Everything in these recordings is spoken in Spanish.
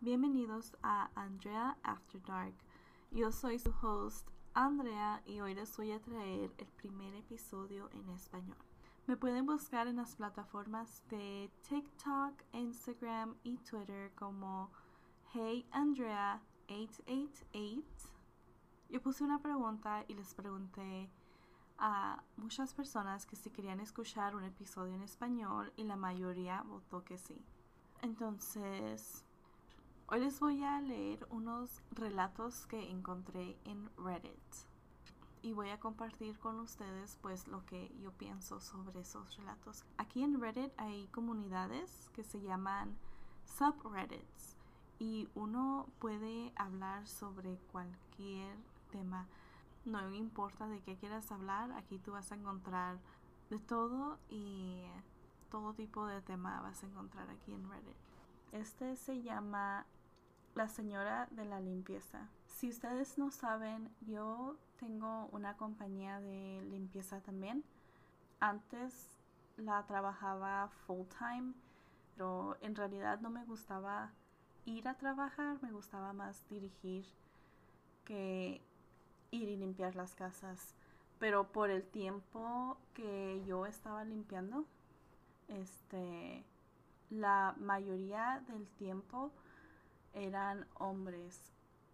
Bienvenidos a Andrea After Dark. Yo soy su host Andrea y hoy les voy a traer el primer episodio en español. Me pueden buscar en las plataformas de TikTok, Instagram y Twitter como Hey Andrea 888. Yo puse una pregunta y les pregunté a muchas personas que si querían escuchar un episodio en español y la mayoría votó que sí. Entonces, hoy les voy a leer unos relatos que encontré en Reddit y voy a compartir con ustedes pues lo que yo pienso sobre esos relatos. Aquí en Reddit hay comunidades que se llaman subreddits y uno puede hablar sobre cualquier tema no importa de qué quieras hablar, aquí tú vas a encontrar de todo y todo tipo de tema vas a encontrar aquí en Reddit. Este se llama La señora de la limpieza. Si ustedes no saben, yo tengo una compañía de limpieza también. Antes la trabajaba full time, pero en realidad no me gustaba ir a trabajar, me gustaba más dirigir que ir y limpiar las casas. Pero por el tiempo que yo estaba limpiando, este, la mayoría del tiempo eran hombres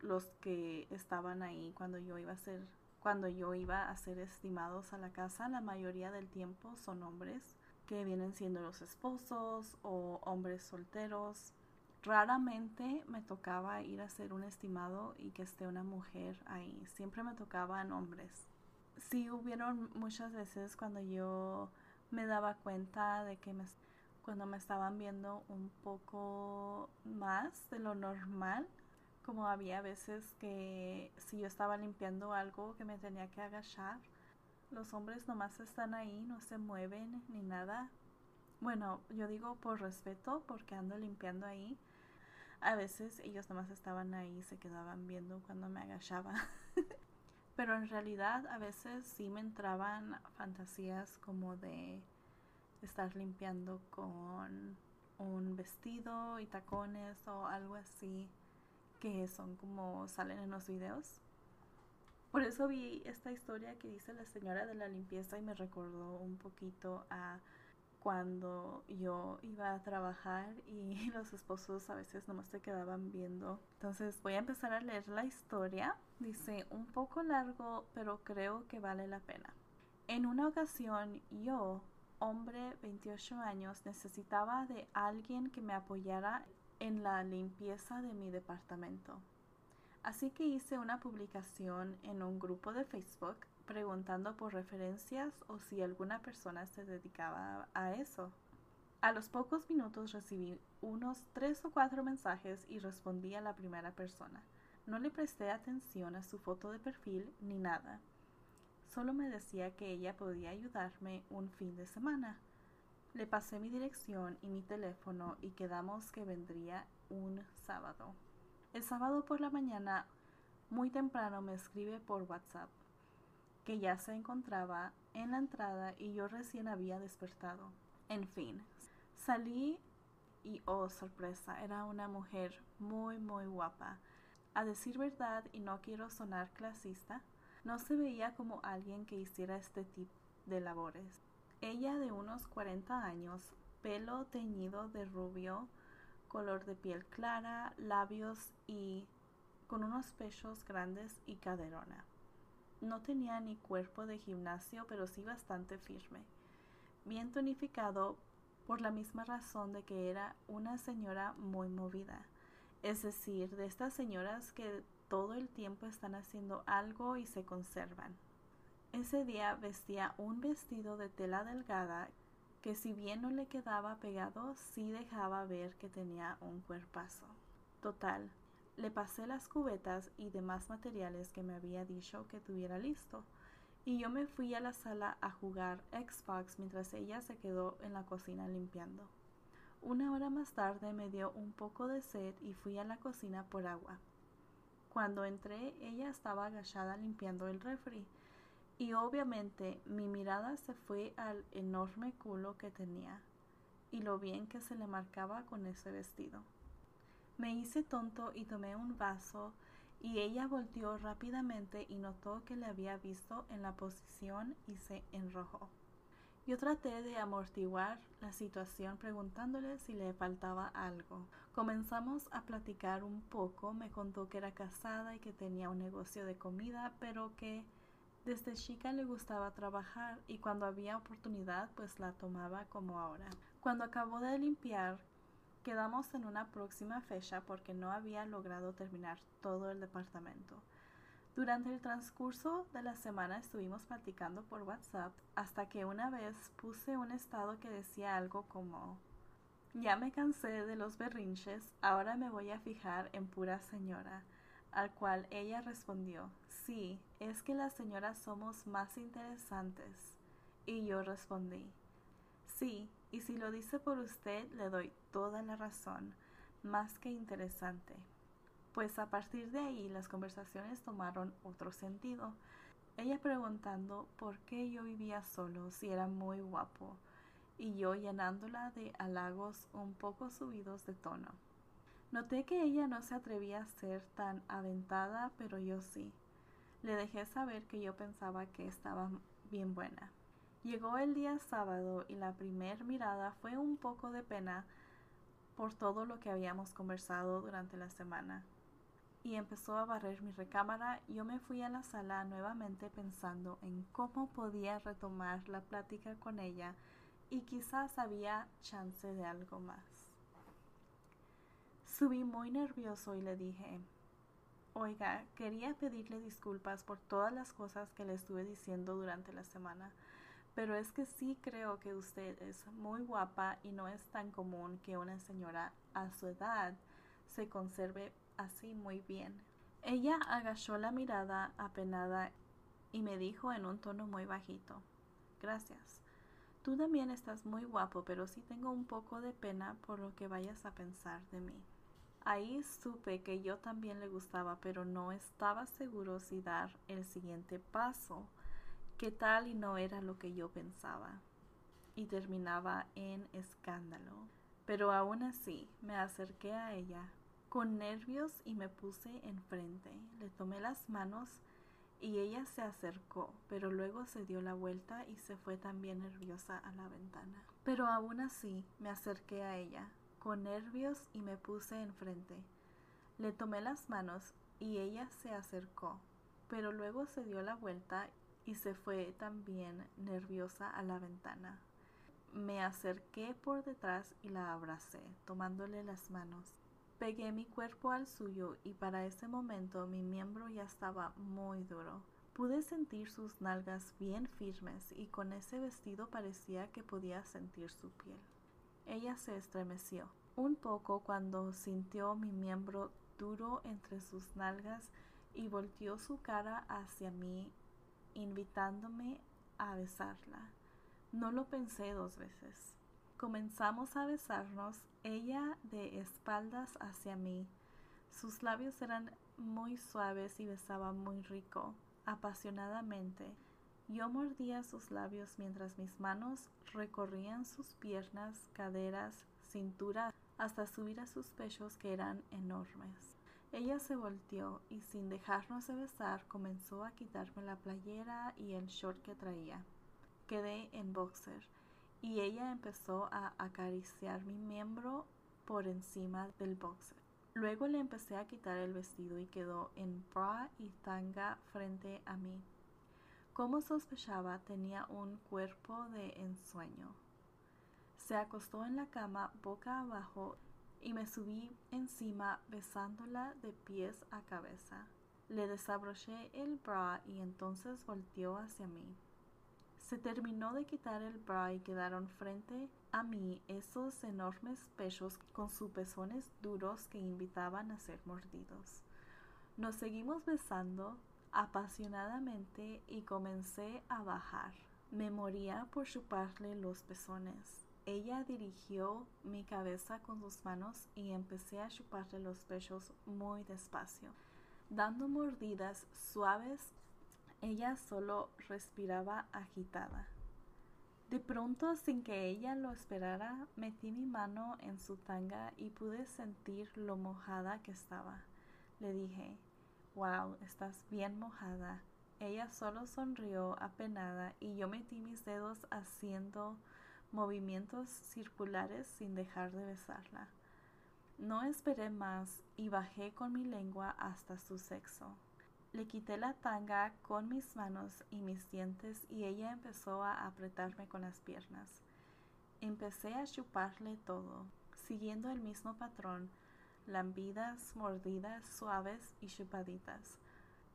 los que estaban ahí cuando yo iba a ser cuando yo iba a ser estimados a la casa, la mayoría del tiempo son hombres que vienen siendo los esposos o hombres solteros Raramente me tocaba ir a hacer un estimado y que esté una mujer ahí. Siempre me tocaban hombres. Sí hubieron muchas veces cuando yo me daba cuenta de que me, cuando me estaban viendo un poco más de lo normal, como había veces que si yo estaba limpiando algo que me tenía que agachar, los hombres nomás están ahí, no se mueven ni nada. Bueno, yo digo por respeto porque ando limpiando ahí, a veces ellos nomás estaban ahí, se quedaban viendo cuando me agachaba. Pero en realidad a veces sí me entraban fantasías como de estar limpiando con un vestido y tacones o algo así que son como salen en los videos. Por eso vi esta historia que dice la señora de la limpieza y me recordó un poquito a cuando yo iba a trabajar y los esposos a veces nomás se quedaban viendo. Entonces voy a empezar a leer la historia. Dice un poco largo, pero creo que vale la pena. En una ocasión yo, hombre 28 años, necesitaba de alguien que me apoyara en la limpieza de mi departamento. Así que hice una publicación en un grupo de Facebook preguntando por referencias o si alguna persona se dedicaba a eso. A los pocos minutos recibí unos tres o cuatro mensajes y respondí a la primera persona. No le presté atención a su foto de perfil ni nada. Solo me decía que ella podía ayudarme un fin de semana. Le pasé mi dirección y mi teléfono y quedamos que vendría un sábado. El sábado por la mañana, muy temprano, me escribe por WhatsApp que ya se encontraba en la entrada y yo recién había despertado. En fin, salí y oh sorpresa, era una mujer muy muy guapa. A decir verdad, y no quiero sonar clasista, no se veía como alguien que hiciera este tipo de labores. Ella de unos 40 años, pelo teñido de rubio, color de piel clara, labios y con unos pechos grandes y caderona. No tenía ni cuerpo de gimnasio, pero sí bastante firme. Bien tonificado por la misma razón de que era una señora muy movida. Es decir, de estas señoras que todo el tiempo están haciendo algo y se conservan. Ese día vestía un vestido de tela delgada que si bien no le quedaba pegado, sí dejaba ver que tenía un cuerpazo. Total, le pasé las cubetas y demás materiales que me había dicho que tuviera listo, y yo me fui a la sala a jugar Xbox mientras ella se quedó en la cocina limpiando. Una hora más tarde me dio un poco de sed y fui a la cocina por agua. Cuando entré, ella estaba agachada limpiando el refri, y obviamente mi mirada se fue al enorme culo que tenía y lo bien que se le marcaba con ese vestido. Me hice tonto y tomé un vaso y ella volteó rápidamente y notó que le había visto en la posición y se enrojó. Yo traté de amortiguar la situación preguntándole si le faltaba algo. Comenzamos a platicar un poco, me contó que era casada y que tenía un negocio de comida, pero que desde chica le gustaba trabajar y cuando había oportunidad pues la tomaba como ahora. Cuando acabó de limpiar, quedamos en una próxima fecha porque no había logrado terminar todo el departamento. Durante el transcurso de la semana estuvimos platicando por WhatsApp hasta que una vez puse un estado que decía algo como ya me cansé de los berrinches, ahora me voy a fijar en pura señora, al cual ella respondió sí, es que las señoras somos más interesantes. Y yo respondí sí, y si lo dice por usted le doy toda la razón, más que interesante pues a partir de ahí las conversaciones tomaron otro sentido. Ella preguntando por qué yo vivía solo si era muy guapo y yo llenándola de halagos un poco subidos de tono. Noté que ella no se atrevía a ser tan aventada, pero yo sí. Le dejé saber que yo pensaba que estaba bien buena. Llegó el día sábado y la primer mirada fue un poco de pena por todo lo que habíamos conversado durante la semana y empezó a barrer mi recámara, yo me fui a la sala nuevamente pensando en cómo podía retomar la plática con ella y quizás había chance de algo más. Subí muy nervioso y le dije, Oiga, quería pedirle disculpas por todas las cosas que le estuve diciendo durante la semana, pero es que sí creo que usted es muy guapa y no es tan común que una señora a su edad se conserve así muy bien. Ella agachó la mirada apenada y me dijo en un tono muy bajito Gracias. Tú también estás muy guapo, pero sí tengo un poco de pena por lo que vayas a pensar de mí. Ahí supe que yo también le gustaba, pero no estaba seguro si dar el siguiente paso, que tal y no era lo que yo pensaba. Y terminaba en escándalo. Pero aún así me acerqué a ella, con nervios y me puse enfrente. Le tomé las manos y ella se acercó, pero luego se dio la vuelta y se fue también nerviosa a la ventana. Pero aún así me acerqué a ella, con nervios y me puse enfrente. Le tomé las manos y ella se acercó, pero luego se dio la vuelta y se fue también nerviosa a la ventana. Me acerqué por detrás y la abracé, tomándole las manos. Pegué mi cuerpo al suyo y para ese momento mi miembro ya estaba muy duro. Pude sentir sus nalgas bien firmes y con ese vestido parecía que podía sentir su piel. Ella se estremeció un poco cuando sintió mi miembro duro entre sus nalgas y volteó su cara hacia mí, invitándome a besarla. No lo pensé dos veces. Comenzamos a besarnos, ella de espaldas hacia mí. Sus labios eran muy suaves y besaba muy rico, apasionadamente. Yo mordía sus labios mientras mis manos recorrían sus piernas, caderas, cintura, hasta subir a sus pechos que eran enormes. Ella se volteó y sin dejarnos de besar comenzó a quitarme la playera y el short que traía. Quedé en boxer y ella empezó a acariciar mi miembro por encima del boxer. Luego le empecé a quitar el vestido y quedó en bra y tanga frente a mí. Como sospechaba, tenía un cuerpo de ensueño. Se acostó en la cama boca abajo y me subí encima besándola de pies a cabeza. Le desabroché el bra y entonces volteó hacia mí. Se terminó de quitar el bra y quedaron frente a mí esos enormes pechos con sus pezones duros que invitaban a ser mordidos. Nos seguimos besando apasionadamente y comencé a bajar. Me moría por chuparle los pezones. Ella dirigió mi cabeza con sus manos y empecé a chuparle los pechos muy despacio, dando mordidas suaves ella solo respiraba agitada. De pronto, sin que ella lo esperara, metí mi mano en su tanga y pude sentir lo mojada que estaba. Le dije, Wow, estás bien mojada. Ella solo sonrió apenada y yo metí mis dedos haciendo movimientos circulares sin dejar de besarla. No esperé más y bajé con mi lengua hasta su sexo. Le quité la tanga con mis manos y mis dientes y ella empezó a apretarme con las piernas. Empecé a chuparle todo, siguiendo el mismo patrón, lambidas, mordidas suaves y chupaditas.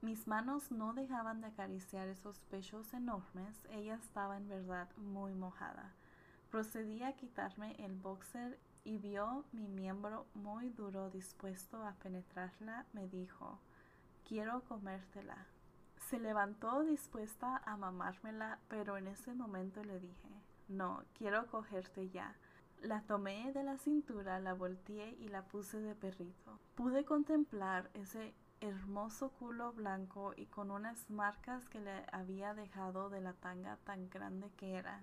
Mis manos no dejaban de acariciar esos pechos enormes, ella estaba en verdad muy mojada. Procedí a quitarme el boxer y vio mi miembro muy duro dispuesto a penetrarla, me dijo quiero comértela. Se levantó dispuesta a mamármela, pero en ese momento le dije, no, quiero cogerte ya. La tomé de la cintura, la volteé y la puse de perrito. Pude contemplar ese hermoso culo blanco y con unas marcas que le había dejado de la tanga tan grande que era.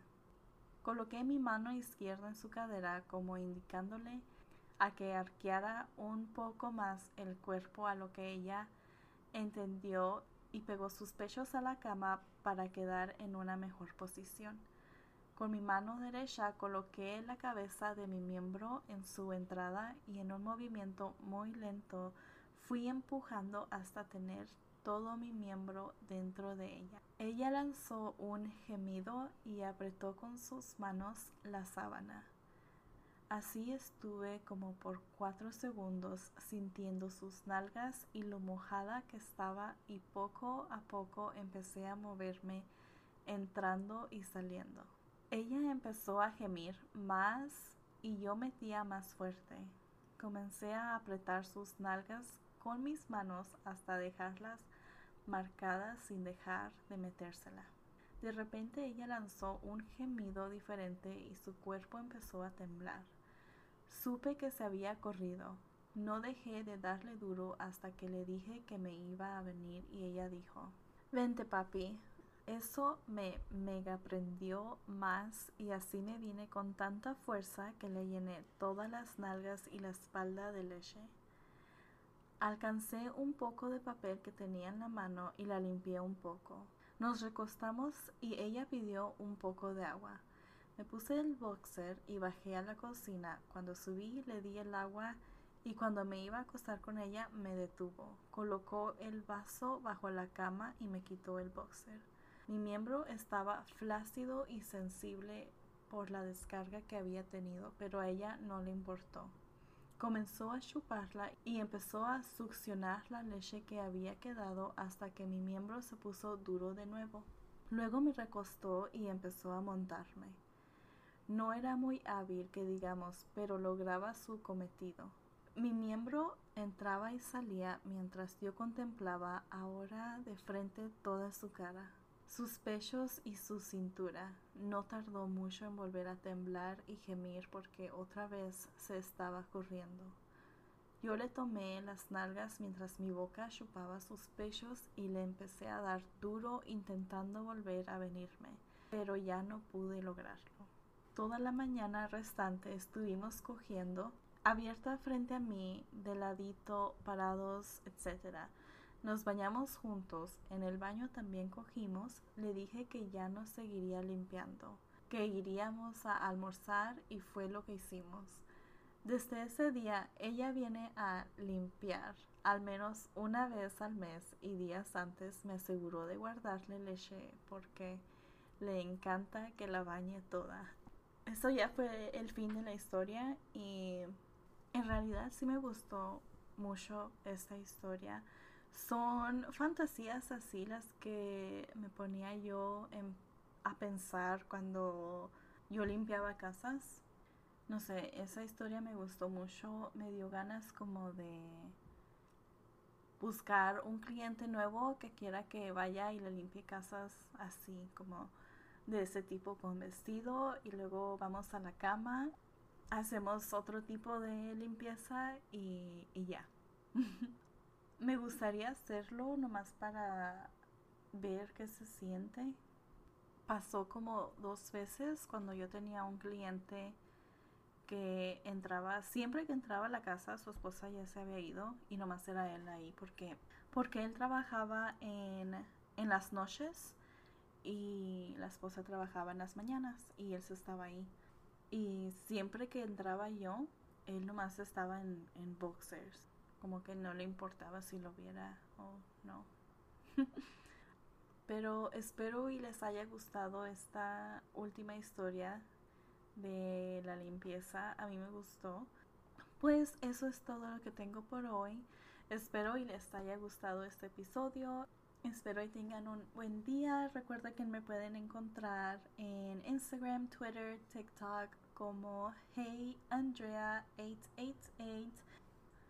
Coloqué mi mano izquierda en su cadera como indicándole a que arqueara un poco más el cuerpo a lo que ella entendió y pegó sus pechos a la cama para quedar en una mejor posición. Con mi mano derecha coloqué la cabeza de mi miembro en su entrada y en un movimiento muy lento fui empujando hasta tener todo mi miembro dentro de ella. Ella lanzó un gemido y apretó con sus manos la sábana. Así estuve como por cuatro segundos sintiendo sus nalgas y lo mojada que estaba y poco a poco empecé a moverme entrando y saliendo. Ella empezó a gemir más y yo metía más fuerte. Comencé a apretar sus nalgas con mis manos hasta dejarlas marcadas sin dejar de metérsela. De repente ella lanzó un gemido diferente y su cuerpo empezó a temblar. Supe que se había corrido. No dejé de darle duro hasta que le dije que me iba a venir y ella dijo, Vente papi. Eso me mega prendió más y así me vine con tanta fuerza que le llené todas las nalgas y la espalda de leche. Alcancé un poco de papel que tenía en la mano y la limpié un poco. Nos recostamos y ella pidió un poco de agua. Me puse el boxer y bajé a la cocina. Cuando subí le di el agua y cuando me iba a acostar con ella me detuvo. Colocó el vaso bajo la cama y me quitó el boxer. Mi miembro estaba flácido y sensible por la descarga que había tenido, pero a ella no le importó. Comenzó a chuparla y empezó a succionar la leche que había quedado hasta que mi miembro se puso duro de nuevo. Luego me recostó y empezó a montarme. No era muy hábil, que digamos, pero lograba su cometido. Mi miembro entraba y salía mientras yo contemplaba ahora de frente toda su cara, sus pechos y su cintura. No tardó mucho en volver a temblar y gemir porque otra vez se estaba corriendo. Yo le tomé las nalgas mientras mi boca chupaba sus pechos y le empecé a dar duro intentando volver a venirme, pero ya no pude lograrlo. Toda la mañana restante estuvimos cogiendo, abierta frente a mí, de ladito, parados, etc. Nos bañamos juntos, en el baño también cogimos, le dije que ya nos seguiría limpiando, que iríamos a almorzar y fue lo que hicimos. Desde ese día ella viene a limpiar al menos una vez al mes y días antes me aseguró de guardarle leche porque le encanta que la bañe toda eso ya fue el fin de la historia y en realidad sí me gustó mucho esta historia. Son fantasías así las que me ponía yo a pensar cuando yo limpiaba casas. No sé, esa historia me gustó mucho, me dio ganas como de buscar un cliente nuevo que quiera que vaya y le limpie casas así como de ese tipo con vestido y luego vamos a la cama, hacemos otro tipo de limpieza y, y ya. Me gustaría hacerlo nomás para ver qué se siente. pasó como dos veces cuando yo tenía un cliente que entraba, siempre que entraba a la casa su esposa ya se había ido y nomás era él ahí porque, porque él trabajaba en, en las noches y la esposa trabajaba en las mañanas y él se estaba ahí. Y siempre que entraba yo, él nomás estaba en, en boxers, como que no le importaba si lo viera o no. Pero espero y les haya gustado esta última historia de la limpieza. A mí me gustó. Pues eso es todo lo que tengo por hoy. Espero y les haya gustado este episodio. Espero y tengan un buen día. Recuerda que me pueden encontrar en Instagram, Twitter, TikTok como Hey Andrea 888